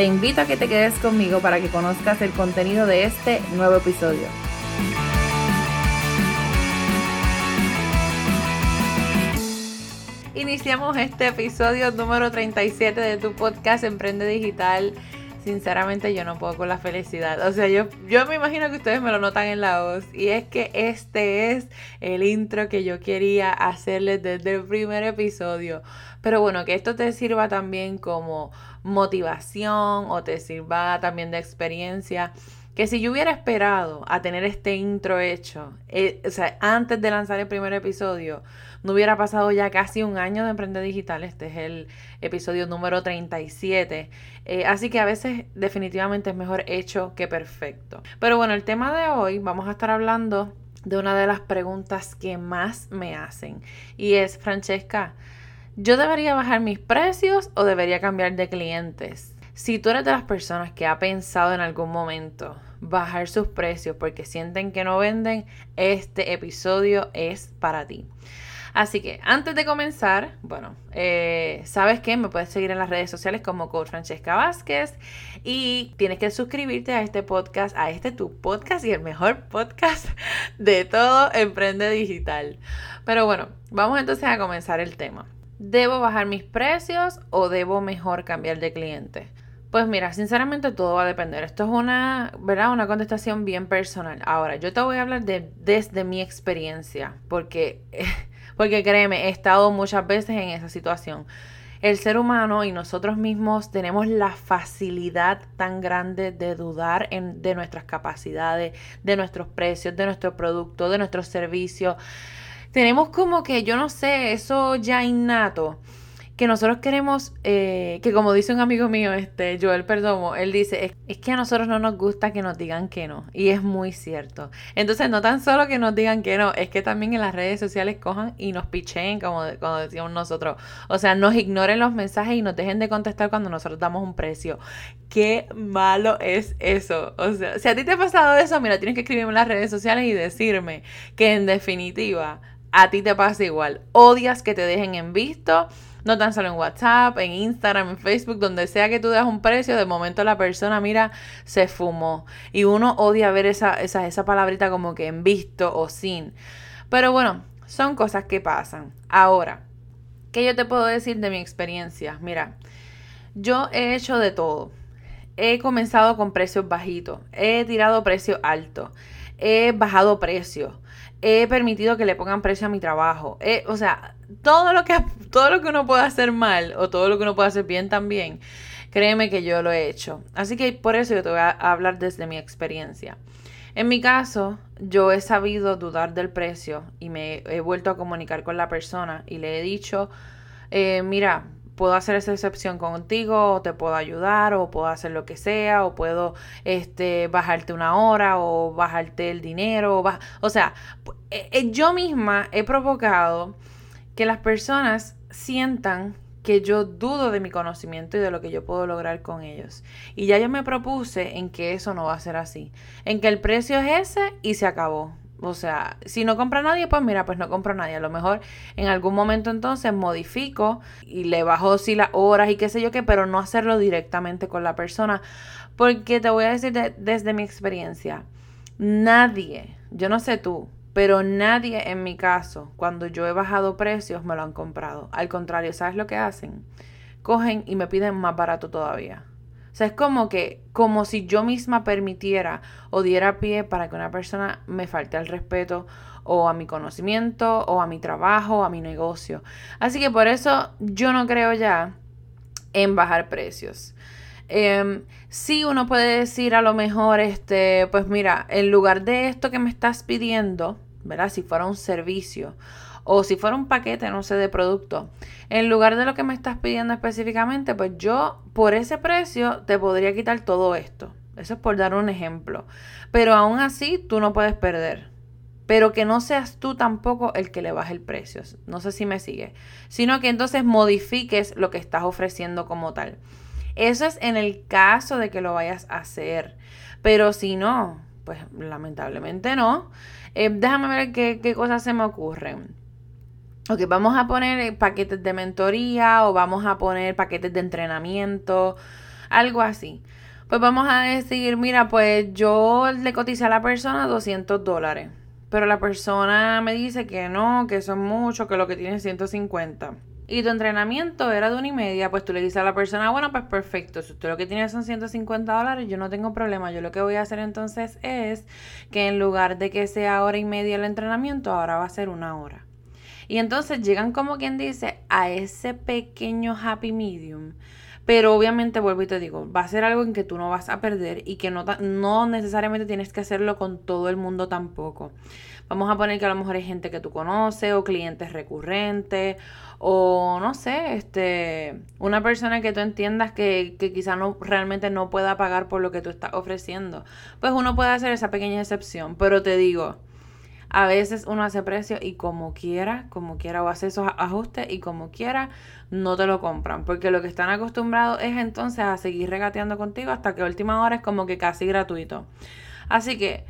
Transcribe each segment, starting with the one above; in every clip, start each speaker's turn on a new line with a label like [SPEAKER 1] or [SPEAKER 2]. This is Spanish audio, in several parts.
[SPEAKER 1] Te invito a que te quedes conmigo para que conozcas el contenido de este nuevo episodio. Iniciamos este episodio número 37 de tu podcast Emprende Digital. Sinceramente yo no puedo con la felicidad. O sea, yo, yo me imagino que ustedes me lo notan en la voz. Y es que este es el intro que yo quería hacerles desde el primer episodio. Pero bueno, que esto te sirva también como motivación o te sirva también de experiencia que si yo hubiera esperado a tener este intro hecho, eh, o sea, antes de lanzar el primer episodio, no hubiera pasado ya casi un año de Emprender Digital. Este es el episodio número 37. Eh, así que a veces definitivamente es mejor hecho que perfecto. Pero bueno, el tema de hoy vamos a estar hablando de una de las preguntas que más me hacen. Y es, Francesca, ¿yo debería bajar mis precios o debería cambiar de clientes? Si tú eres de las personas que ha pensado en algún momento bajar sus precios porque sienten que no venden, este episodio es para ti. Así que antes de comenzar, bueno, eh, sabes que me puedes seguir en las redes sociales como Coach Francesca Vázquez y tienes que suscribirte a este podcast, a este tu podcast y el mejor podcast de todo Emprende Digital. Pero bueno, vamos entonces a comenzar el tema. ¿Debo bajar mis precios o debo mejor cambiar de cliente? Pues mira, sinceramente todo va a depender. Esto es una, ¿verdad? Una contestación bien personal. Ahora, yo te voy a hablar de, desde mi experiencia, porque, porque créeme, he estado muchas veces en esa situación. El ser humano y nosotros mismos tenemos la facilidad tan grande de dudar en, de nuestras capacidades, de nuestros precios, de nuestro producto, de nuestros servicios. Tenemos como que, yo no sé, eso ya innato que nosotros queremos, eh, que como dice un amigo mío, este Joel Perdomo, él dice, es, que a nosotros no nos gusta que nos digan que no. Y es muy cierto. Entonces, no tan solo que nos digan que no, es que también en las redes sociales cojan y nos picheen, como, como decíamos nosotros. O sea, nos ignoren los mensajes y nos dejen de contestar cuando nosotros damos un precio. Qué malo es eso. O sea, si a ti te ha pasado eso, mira, tienes que escribirme en las redes sociales y decirme que en definitiva a ti te pasa igual. Odias que te dejen en visto no tan solo en WhatsApp, en Instagram, en Facebook, donde sea que tú das un precio, de momento la persona, mira, se fumó. Y uno odia ver esa, esa, palabrita como que en visto o sin. Pero bueno, son cosas que pasan. Ahora, ¿qué yo te puedo decir de mi experiencia? Mira, yo he hecho de todo. He comenzado con precios bajitos, he tirado precios altos, he bajado precios, he permitido que le pongan precio a mi trabajo. o sea, todo lo, que, todo lo que uno puede hacer mal o todo lo que uno puede hacer bien también, créeme que yo lo he hecho. Así que por eso yo te voy a hablar desde mi experiencia. En mi caso, yo he sabido dudar del precio y me he vuelto a comunicar con la persona y le he dicho, eh, mira, puedo hacer esa excepción contigo, o te puedo ayudar, o puedo hacer lo que sea, o puedo este, bajarte una hora, o bajarte el dinero, o, o sea, eh, eh, yo misma he provocado que las personas sientan que yo dudo de mi conocimiento y de lo que yo puedo lograr con ellos. Y ya yo me propuse en que eso no va a ser así, en que el precio es ese y se acabó. O sea, si no compra nadie, pues mira, pues no compra nadie. A lo mejor en algún momento entonces modifico y le bajo sí las horas y qué sé yo qué, pero no hacerlo directamente con la persona. Porque te voy a decir desde mi experiencia, nadie, yo no sé tú, pero nadie en mi caso, cuando yo he bajado precios, me lo han comprado. Al contrario, ¿sabes lo que hacen? Cogen y me piden más barato todavía. O sea, es como que, como si yo misma permitiera o diera pie para que una persona me falte al respeto o a mi conocimiento o a mi trabajo o a mi negocio. Así que por eso yo no creo ya en bajar precios. Eh, sí, uno puede decir a lo mejor, este, pues mira, en lugar de esto que me estás pidiendo, ¿verdad? Si fuera un servicio o si fuera un paquete, no sé, de producto, en lugar de lo que me estás pidiendo específicamente, pues yo por ese precio te podría quitar todo esto. Eso es por dar un ejemplo. Pero aún así tú no puedes perder. Pero que no seas tú tampoco el que le baje el precio. No sé si me sigue. Sino que entonces modifiques lo que estás ofreciendo como tal. Eso es en el caso de que lo vayas a hacer. Pero si no, pues lamentablemente no. Eh, déjame ver qué, qué cosas se me ocurren. Ok, vamos a poner paquetes de mentoría o vamos a poner paquetes de entrenamiento, algo así. Pues vamos a decir, mira, pues yo le cotice a la persona 200 dólares, pero la persona me dice que no, que son mucho, que lo que tiene es 150 y tu entrenamiento era de una y media, pues tú le dices a la persona, bueno, pues perfecto, si usted lo que tiene son 150 dólares, yo no tengo problema. Yo lo que voy a hacer entonces es que en lugar de que sea hora y media el entrenamiento, ahora va a ser una hora. Y entonces llegan como quien dice a ese pequeño happy medium. Pero obviamente vuelvo y te digo, va a ser algo en que tú no vas a perder y que no, no necesariamente tienes que hacerlo con todo el mundo tampoco. Vamos a poner que a lo mejor hay gente que tú conoces o clientes recurrentes o no sé, este, una persona que tú entiendas que, que quizá no realmente no pueda pagar por lo que tú estás ofreciendo. Pues uno puede hacer esa pequeña excepción, pero te digo, a veces uno hace precio y como quiera, como quiera, o hace esos ajustes y como quiera, no te lo compran. Porque lo que están acostumbrados es entonces a seguir regateando contigo hasta que a última hora es como que casi gratuito. Así que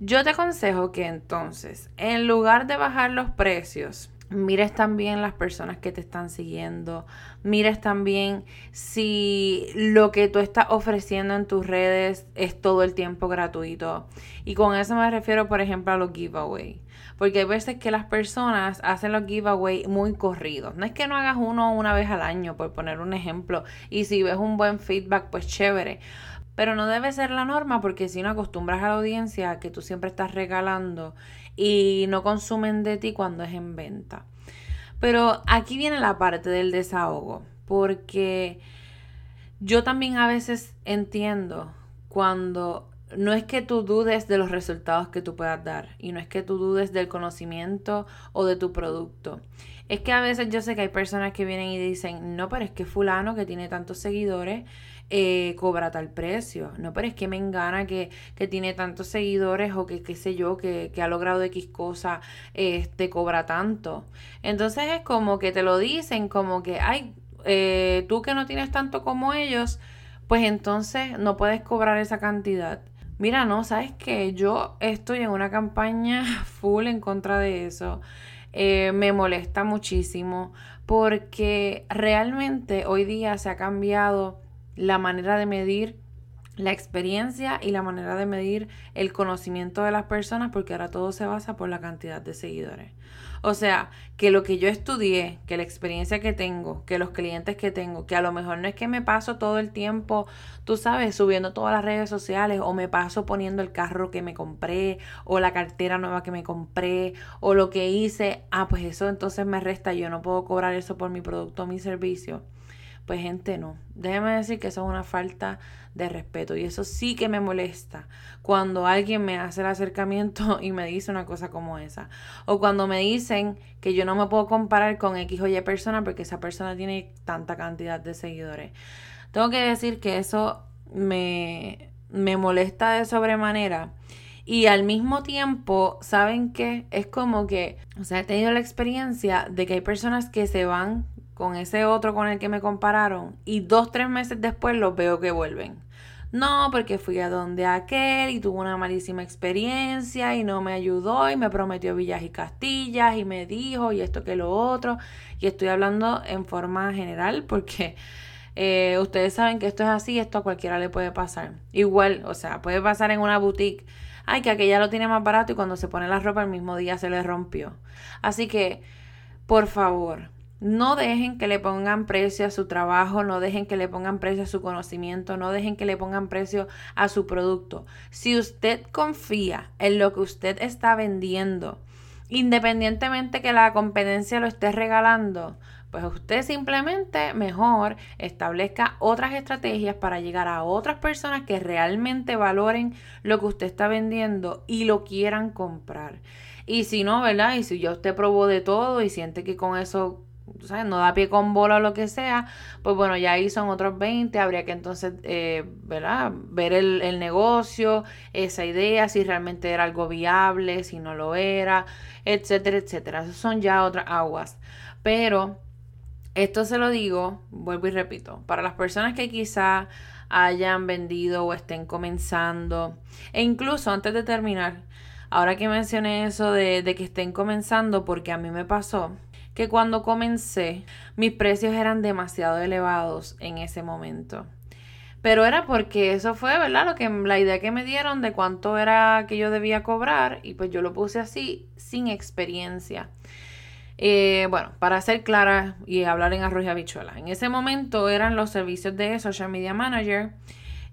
[SPEAKER 1] yo te aconsejo que entonces, en lugar de bajar los precios, mires también las personas que te están siguiendo, mires también si lo que tú estás ofreciendo en tus redes es todo el tiempo gratuito. Y con eso me refiero, por ejemplo, a los giveaways. Porque hay veces que las personas hacen los giveaways muy corridos. No es que no hagas uno una vez al año, por poner un ejemplo. Y si ves un buen feedback, pues chévere. Pero no debe ser la norma porque si no acostumbras a la audiencia que tú siempre estás regalando y no consumen de ti cuando es en venta. Pero aquí viene la parte del desahogo, porque yo también a veces entiendo cuando no es que tú dudes de los resultados que tú puedas dar y no es que tú dudes del conocimiento o de tu producto. Es que a veces yo sé que hay personas que vienen y dicen, no, pero es que fulano que tiene tantos seguidores eh, cobra tal precio. No, pero es que me engana que, que tiene tantos seguidores o que qué sé yo, que, que ha logrado X cosa, este, cobra tanto. Entonces es como que te lo dicen, como que, ay, eh, tú que no tienes tanto como ellos, pues entonces no puedes cobrar esa cantidad. Mira, no, sabes que yo estoy en una campaña full en contra de eso. Eh, me molesta muchísimo porque realmente hoy día se ha cambiado la manera de medir la experiencia y la manera de medir el conocimiento de las personas porque ahora todo se basa por la cantidad de seguidores. O sea, que lo que yo estudié, que la experiencia que tengo, que los clientes que tengo, que a lo mejor no es que me paso todo el tiempo, tú sabes, subiendo todas las redes sociales o me paso poniendo el carro que me compré o la cartera nueva que me compré o lo que hice, ah, pues eso entonces me resta, yo no puedo cobrar eso por mi producto o mi servicio. Pues gente, no. Déjeme decir que eso es una falta de respeto y eso sí que me molesta cuando alguien me hace el acercamiento y me dice una cosa como esa. O cuando me dicen que yo no me puedo comparar con X o Y persona porque esa persona tiene tanta cantidad de seguidores. Tengo que decir que eso me, me molesta de sobremanera. Y al mismo tiempo, ¿saben qué? Es como que, o sea, he tenido la experiencia de que hay personas que se van con ese otro con el que me compararon y dos, tres meses después los veo que vuelven. No, porque fui a donde aquel y tuvo una malísima experiencia y no me ayudó y me prometió villas y castillas y me dijo y esto que lo otro. Y estoy hablando en forma general porque eh, ustedes saben que esto es así, esto a cualquiera le puede pasar. Igual, o sea, puede pasar en una boutique. Ay, que aquella lo tiene más barato y cuando se pone la ropa el mismo día se le rompió. Así que, por favor, no dejen que le pongan precio a su trabajo, no dejen que le pongan precio a su conocimiento, no dejen que le pongan precio a su producto. Si usted confía en lo que usted está vendiendo, independientemente que la competencia lo esté regalando, Pues usted simplemente mejor establezca otras estrategias para llegar a otras personas que realmente valoren lo que usted está vendiendo y lo quieran comprar. Y si no, ¿verdad? Y si ya usted probó de todo y siente que con eso no da pie con bola o lo que sea, pues bueno, ya ahí son otros 20, habría que entonces, eh, ¿verdad? Ver el, el, negocio, esa idea, si realmente era algo viable, si no lo era, etcétera, etcétera. Esas son ya otras aguas. Pero esto se lo digo, vuelvo y repito, para las personas que quizá hayan vendido o estén comenzando, e incluso antes de terminar, ahora que mencioné eso de, de que estén comenzando, porque a mí me pasó, que cuando comencé mis precios eran demasiado elevados en ese momento. Pero era porque eso fue, ¿verdad? Lo que, la idea que me dieron de cuánto era que yo debía cobrar y pues yo lo puse así sin experiencia. Eh, bueno, para ser clara y hablar en arroz y habichuela, en ese momento eran los servicios de Social Media Manager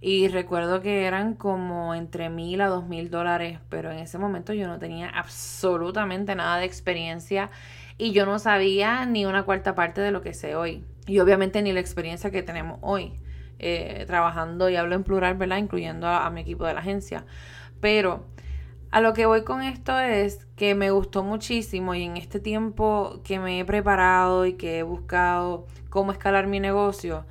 [SPEAKER 1] y recuerdo que eran como entre mil a dos mil dólares, pero en ese momento yo no tenía absolutamente nada de experiencia y yo no sabía ni una cuarta parte de lo que sé hoy. Y obviamente ni la experiencia que tenemos hoy, eh, trabajando, y hablo en plural, ¿verdad? Incluyendo a, mi equipo de la agencia. Pero a lo que voy con esto es que me gustó muchísimo y en este tiempo que me he preparado y que he buscado cómo escalar mi negocio,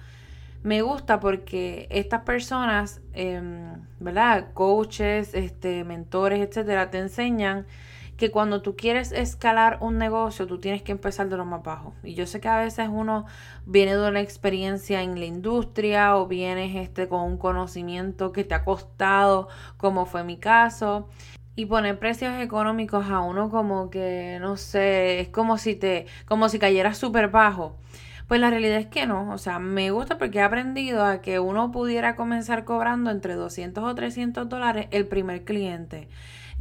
[SPEAKER 1] me gusta porque estas personas, em, ¿verdad? Coaches, este, mentores, etcétera, te enseñan que cuando tú quieres escalar un negocio, tú tienes que empezar de lo más bajo. Y yo sé que a veces uno viene de una experiencia en la industria o vienes este, con un conocimiento que te ha costado, como fue mi caso. Y poner precios económicos a uno como que, no sé, es como si te, como si cayeras súper bajo. Pues la realidad es que no, o sea, me gusta porque he aprendido a que uno pudiera comenzar cobrando entre 200 o 300 dólares el primer cliente.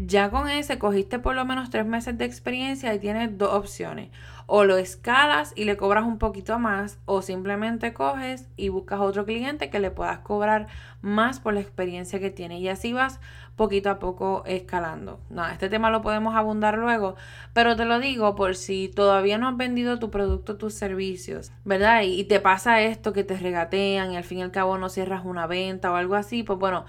[SPEAKER 1] Ya con ese cogiste por lo menos tres meses de experiencia y tienes dos opciones. O lo escalas y le cobras un poquito más o simplemente coges y buscas otro cliente que le puedas cobrar más por la experiencia que tiene. Y así vas poquito a poco escalando. Nada, este tema lo podemos abundar luego, pero te lo digo por si todavía no has vendido tu producto, tus servicios, ¿verdad? Y, y te pasa esto que te regatean y al fin y al cabo no cierras una venta o algo así, pues bueno,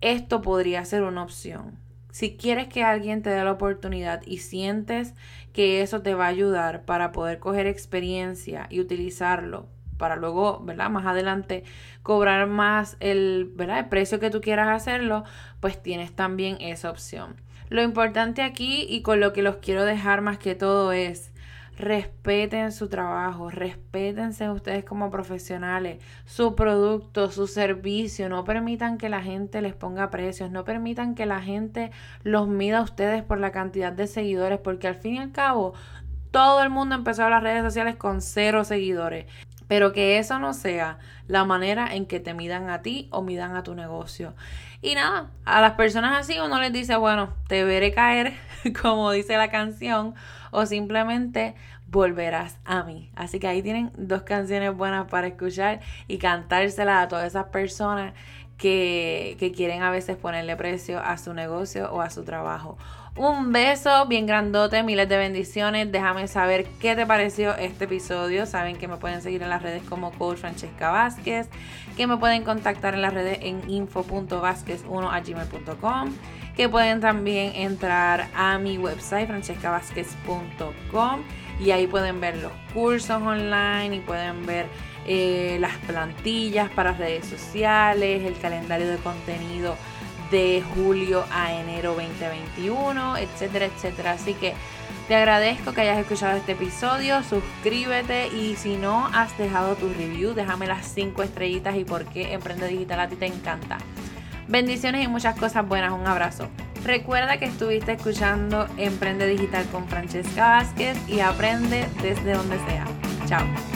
[SPEAKER 1] esto podría ser una opción. Si quieres que alguien te dé la oportunidad y sientes que eso te va a ayudar para poder coger experiencia y utilizarlo para luego, ¿verdad? Más adelante cobrar más el, ¿verdad? El precio que tú quieras hacerlo, pues tienes también esa opción. Lo importante aquí y con lo que los quiero dejar más que todo es respeten su trabajo, respétense ustedes como profesionales, su producto, su servicio, no permitan que la gente les ponga precios, no permitan que la gente los mida a ustedes por la cantidad de seguidores, porque al fin y al cabo todo el mundo empezó a las redes sociales con cero seguidores. Pero que eso no sea la manera en que te midan a ti o midan a tu negocio. Y nada, a las personas así uno les dice, bueno, te veré caer, como dice la canción, o simplemente volverás a mí. Así que ahí tienen dos canciones buenas para escuchar y cantárselas a todas esas personas que, que quieren a veces ponerle precio a su negocio o a su trabajo. Un beso bien grandote, miles de bendiciones. Déjame saber qué te pareció este episodio. Saben que me pueden seguir en las redes como Coach Francesca Vázquez, que me pueden contactar en las redes en info.vázquez1 a gmail.com, que pueden también entrar a mi website francescavázquez.com y ahí pueden ver los cursos online y pueden ver eh, las plantillas para redes sociales, el calendario de contenido de julio a enero 2021, etcétera, etcétera. Así que te agradezco que hayas escuchado este episodio, suscríbete y si no has dejado tu review, déjame las 5 estrellitas y por qué Emprende Digital a ti te encanta. Bendiciones y muchas cosas buenas, un abrazo. Recuerda que estuviste escuchando Emprende Digital con Francesca Vázquez y aprende desde donde sea. Chao.